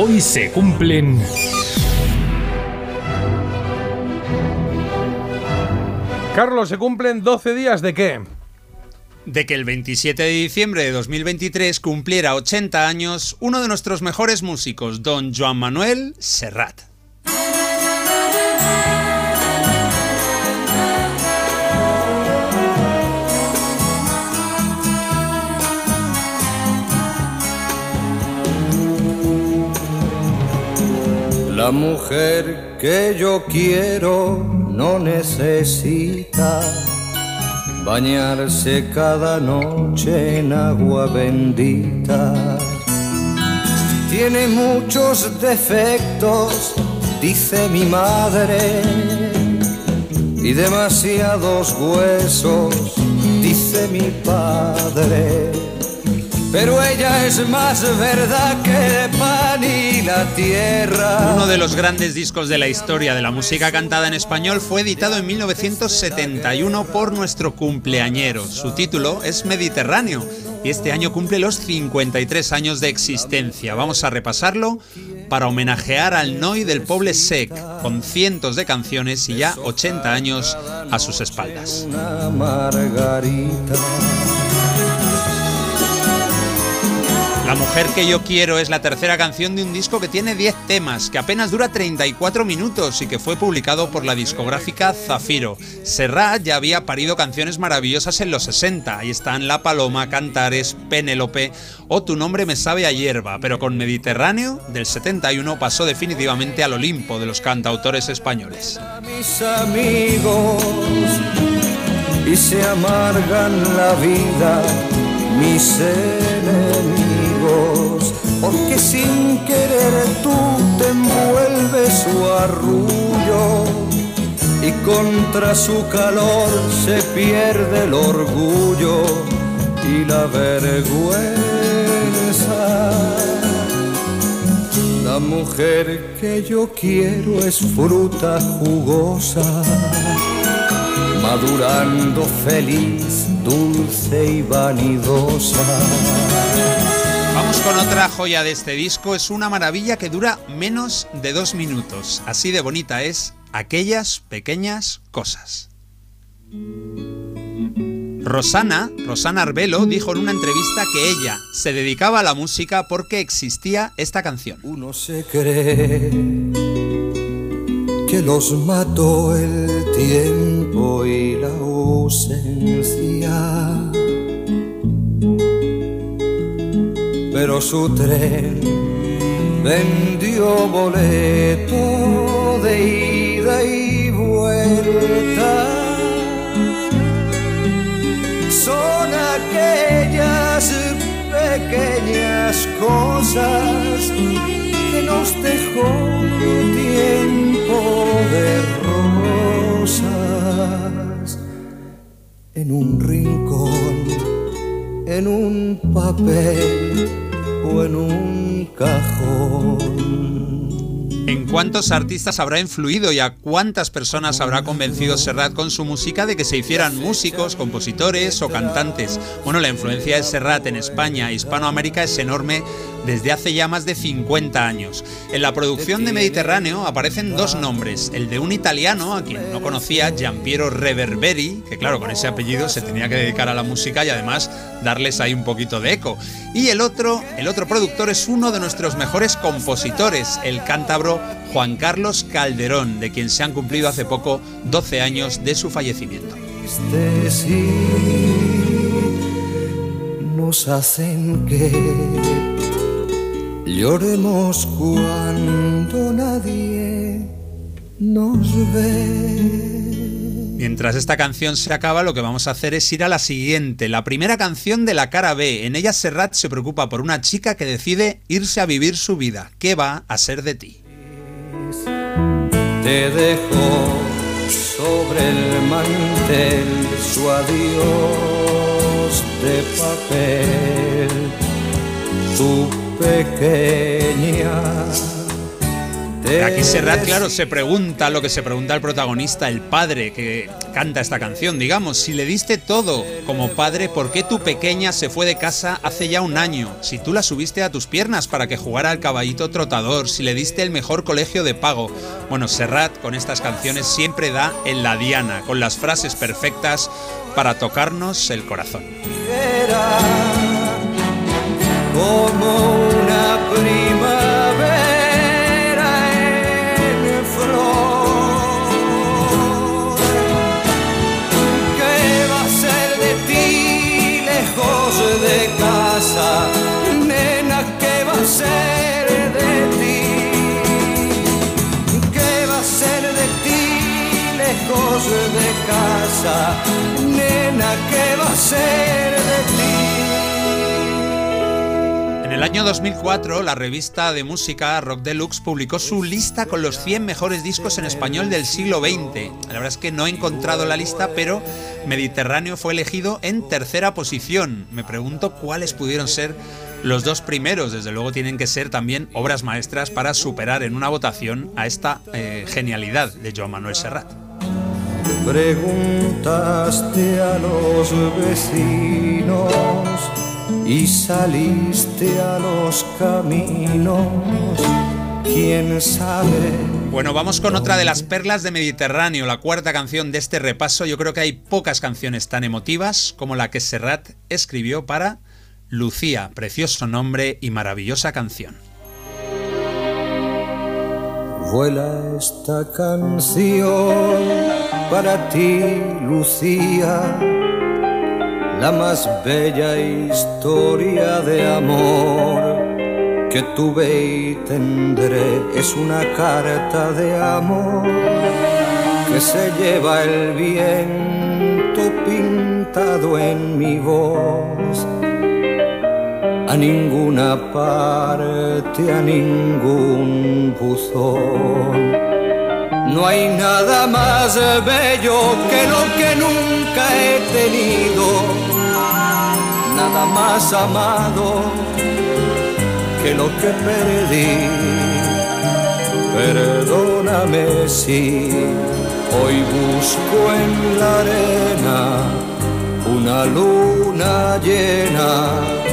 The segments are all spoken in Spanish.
Hoy se cumplen... Carlos, ¿se cumplen 12 días de qué? De que el 27 de diciembre de 2023 cumpliera 80 años uno de nuestros mejores músicos, don Joan Manuel Serrat. La mujer que yo quiero no necesita bañarse cada noche en agua bendita. Tiene muchos defectos, dice mi madre, y demasiados huesos, dice mi padre pero ella es más verdad que el pan y la tierra. Uno de los grandes discos de la historia de la música cantada en español fue editado en 1971 por nuestro cumpleañero. Su título es Mediterráneo y este año cumple los 53 años de existencia. Vamos a repasarlo para homenajear al Noi del Poble Sec, con cientos de canciones y ya 80 años a sus espaldas. La mujer que yo quiero es la tercera canción de un disco que tiene 10 temas, que apenas dura 34 minutos y que fue publicado por la discográfica Zafiro. Serrat ya había parido canciones maravillosas en los 60, ahí están La Paloma, Cantares, Penélope o Tu nombre me sabe a hierba, pero con Mediterráneo del 71 pasó definitivamente al Olimpo de los cantautores españoles. Mis amigos y se amargan la vida mis enemigos porque sin querer tú te envuelves su arrullo y contra su calor se pierde el orgullo y la vergüenza. La mujer que yo quiero es fruta jugosa, madurando feliz, dulce y vanidosa Con otra joya de este disco, es una maravilla que dura menos de dos minutos. Así de bonita es aquellas pequeñas cosas. Rosana, Rosana Arbelo, dijo en una entrevista que ella se dedicaba a la música porque existía esta canción. Uno se cree que los mató el tiempo y la ausencia pero su tren vendió boleto de ida y vuelta. Son aquellas pequeñas cosas que nos dejó tiempo de rosas en un rincón, en un papel en un cajón. ¿En cuántos artistas habrá influido y a cuántas personas habrá convencido Serrat con su música de que se hicieran músicos, compositores o cantantes? Bueno, la influencia de Serrat en España e Hispanoamérica es enorme desde hace ya más de 50 años. En la producción de Mediterráneo aparecen dos nombres, el de un italiano, a quien no conocía, Giampiero Reverberi, que claro, con ese apellido se tenía que dedicar a la música y además darles ahí un poquito de eco. Y el otro, el otro productor es uno de nuestros mejores compositores, el cántabro Juan Carlos Calderón, de quien se han cumplido hace poco 12 años de su fallecimiento. Nos hacen que Lloremos cuando nadie nos ve. Mientras esta canción se acaba, lo que vamos a hacer es ir a la siguiente, la primera canción de la cara B. En ella Serrat se preocupa por una chica que decide irse a vivir su vida. ¿Qué va a ser de ti? Te dejo sobre el mantel su adiós de papel, su pequeña, Aquí Serrat, claro, se pregunta lo que se pregunta el protagonista, el padre que canta esta canción, digamos, si le diste todo como padre, ¿por qué tu pequeña se fue de casa hace ya un año? Si tú la subiste a tus piernas para que jugara al caballito trotador, si le diste el mejor colegio de pago. Bueno, Serrat con estas canciones siempre da en la diana, con las frases perfectas para tocarnos el corazón. ¿Qué va a ser de ti? En el año 2004, la revista de música Rock Deluxe publicó su lista con los 100 mejores discos en español del siglo XX. La verdad es que no he encontrado la lista, pero Mediterráneo fue elegido en tercera posición. Me pregunto cuáles pudieron ser los dos primeros. Desde luego tienen que ser también obras maestras para superar en una votación a esta eh, genialidad de Joan Manuel Serrat. Preguntaste a los vecinos y saliste a los caminos. ¿Quién sabe? Bueno, vamos con otra de las perlas de Mediterráneo, la cuarta canción de este repaso. Yo creo que hay pocas canciones tan emotivas como la que Serrat escribió para Lucía, precioso nombre y maravillosa canción. Vuela esta canción para ti, Lucía, la más bella historia de amor que tuve y tendré. Es una carta de amor que se lleva el viento pintado en mi voz a ninguna parte, a ningún buzón. No hay nada más bello que lo que nunca he tenido, nada más amado que lo que perdí. Perdóname si hoy busco en la arena una luna llena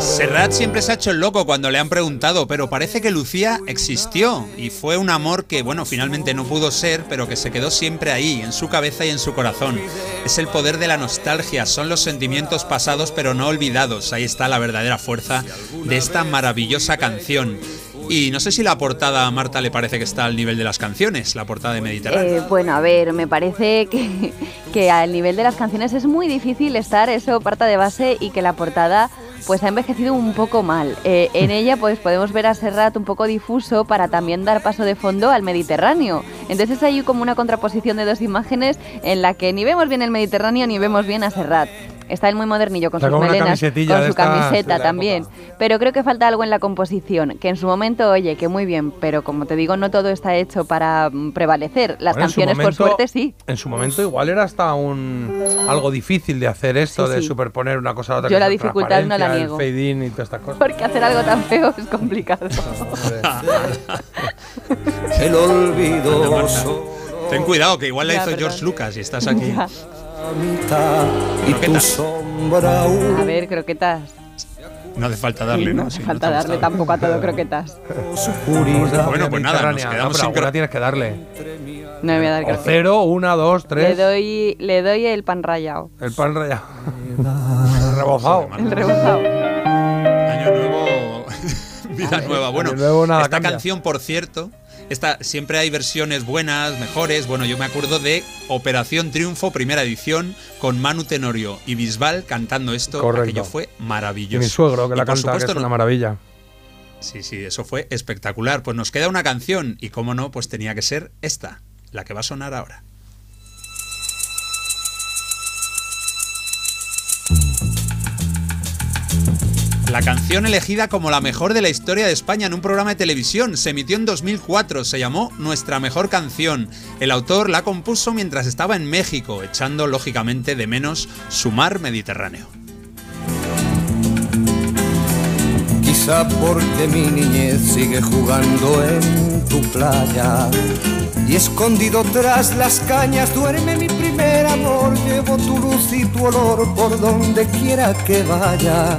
Serrat siempre se ha hecho el loco cuando le han preguntado, pero parece que Lucía existió y fue un amor que, bueno, finalmente no pudo ser, pero que se quedó siempre ahí, en su cabeza y en su corazón. Es el poder de la nostalgia, son los sentimientos pasados pero no olvidados. Ahí está la verdadera fuerza de esta maravillosa canción. Y no sé si la portada a Marta le parece que está al nivel de las canciones, la portada de Mediterráneo. Eh, bueno, a ver, me parece que, que al nivel de las canciones es muy difícil estar, eso parta de base y que la portada pues ha envejecido un poco mal. Eh, en ella pues podemos ver a Serrat un poco difuso para también dar paso de fondo al Mediterráneo. Entonces hay como una contraposición de dos imágenes en la que ni vemos bien el Mediterráneo ni vemos bien a Serrat. Está él muy modernillo con Está sus con melenas, con su camiseta también. Pero creo que falta algo en la composición, que en su momento, oye, que muy bien, pero como te digo, no todo está hecho para mm, prevalecer. Las Bueno, en su canciones, momento- por suerte, sí. En su momento igual era hasta un algo difícil de hacer esto, Sí, de sí. superponer una cosa a otra. Yo la dificultad no la niego. El fade in y todas estas cosas. Porque hacer algo tan feo es complicado. El olvido Ten cuidado, que igual la Ya, hizo perdón. George Lucas y estás aquí. Ya. Croquetas. A ver, croquetas. No hace falta darle, ¿no? no hace Sí, falta darle gustado. tampoco a todo croquetas. Bueno, pues nada, nos quedamos No, sin tienes que darle. No me voy a dar croquetas. cero, una, dos, Le tres. doy, le doy el pan rallado, El pan rallado. Rebozado. el rebozado. Año nuevo, vida nueva. Bueno, Año nuevo, nada esta cambia. canción, por cierto, esta, siempre hay versiones buenas, mejores. Bueno, yo me acuerdo de Operación Triunfo, primera edición, con Manu Tenorio y Bisbal cantando esto. Correcto. Aquello fue Y maravilloso. mi suegro que Y la por canta, que es una maravilla. Sí, sí, eso fue espectacular. Pues nos queda una canción y cómo no, pues tenía que ser esta, la que va a sonar ahora. La canción elegida como la mejor de la historia de España en un programa de televisión se emitió en 2004, se llamó Nuestra mejor canción. El autor la compuso mientras estaba en México, echando lógicamente de menos su mar Mediterráneo. Quizá porque mi niñez sigue jugando en tu playa. Y escondido tras las cañas duerme mi primer amor. Llevo tu luz y tu olor por donde quiera que vaya.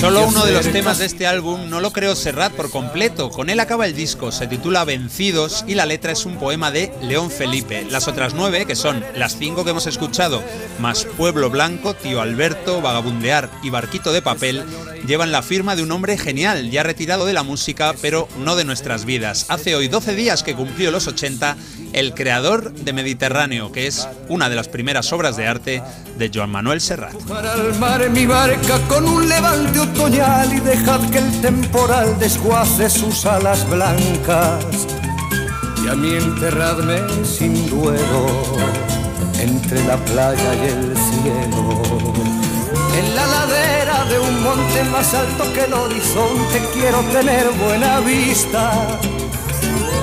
Solo uno de los temas de este álbum no lo creó Serrat por completo. Con él acaba el disco, se titula Vencidos y la letra es un poema de León Felipe. Las otras nueve, que son las cinco que hemos escuchado, más Pueblo Blanco, Tío Alberto, Vagabundear y Barquito de Papel, llevan la firma de un hombre genial, ya retirado de la música, pero no de nuestras vidas. Hace hoy 12 días que cumplió los 80 el creador de Mediterráneo, que es una de las primeras obras de arte de Joan Manuel Serrat. Para el mar mi barca con un levante otoñal y dejad que el temporal desguace sus alas blancas. Y a mí enterradme sin duelo entre la playa y el cielo. En la ladera de un monte más alto que el horizonte quiero tener buena vista.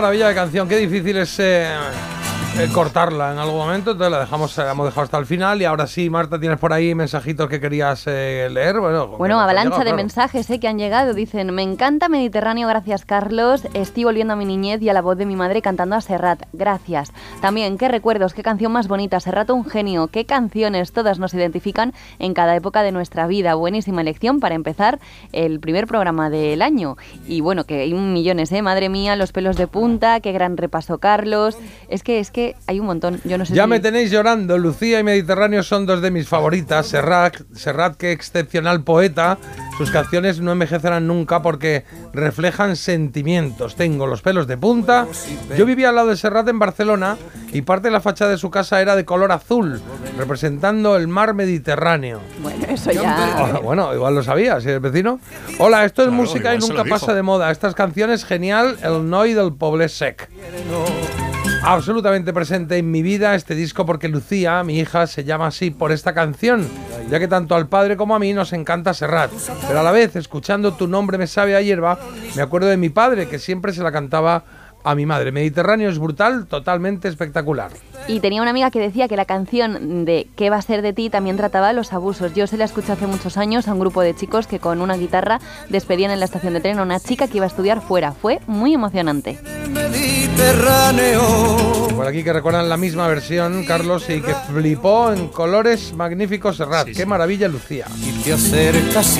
Maravilla de canción, qué difícil es eh, cortarla en algún momento, entonces la dejamos, la hemos dejado hasta el final y ahora sí, Marta, tienes por ahí mensajitos que querías eh, leer. Bueno, Bueno, avalancha llegado, de claro. mensajes eh, que han llegado. Dicen, me encanta Mediterráneo, gracias Carlos. Estoy volviendo a mi niñez y a la voz de mi madre cantando a Serrat. Gracias. También, qué recuerdos, qué canción más bonita. Serrat un genio. Qué canciones, todas nos identifican en cada época de nuestra vida. Buenísima elección para empezar el primer programa del año. Y bueno, que hay millones, ¿eh? Madre mía, los pelos de punta, qué gran repaso Carlos. Es que, es que hay un montón. Yo no sé Ya si- me tenéis llorando. Lucía y Mediterráneo son dos de mis favoritas. Serrat, Serrat, qué excepcional poeta. Sus canciones no envejecerán nunca porque reflejan sentimientos. Tengo los pelos de punta. Yo vivía al lado de Serrat en Barcelona y parte de la fachada de su casa era de color azul, representando el mar Mediterráneo. Bueno, eso ya... Ah, bueno, igual lo sabías, ¿sí, vecino? Hola, esto es Claro, música y nunca pasa de moda. Estas canciones, genial, el Noi del Poble Sec. Absolutamente presente en mi vida este disco porque Lucía, mi hija, se llama así por esta canción, ya que tanto al padre como a mí nos encanta Serrat. Pero a la vez, escuchando tu nombre me sabe a hierba, me acuerdo de mi padre que siempre se la cantaba a mi madre. Mediterráneo es brutal, totalmente espectacular. Y tenía una amiga que decía que la canción de ¿Qué va a ser de ti? también trataba los abusos. Yo se la escuché hace muchos años a un grupo de chicos que con una guitarra despedían en la estación de tren a una chica que iba a estudiar fuera. Fue muy emocionante. Mediterráneo. Por aquí que recuerdan la misma versión, Carlos, y que flipó en colores magníficos Serrat. Sí, Qué maravilla, Lucía. Y te acercas y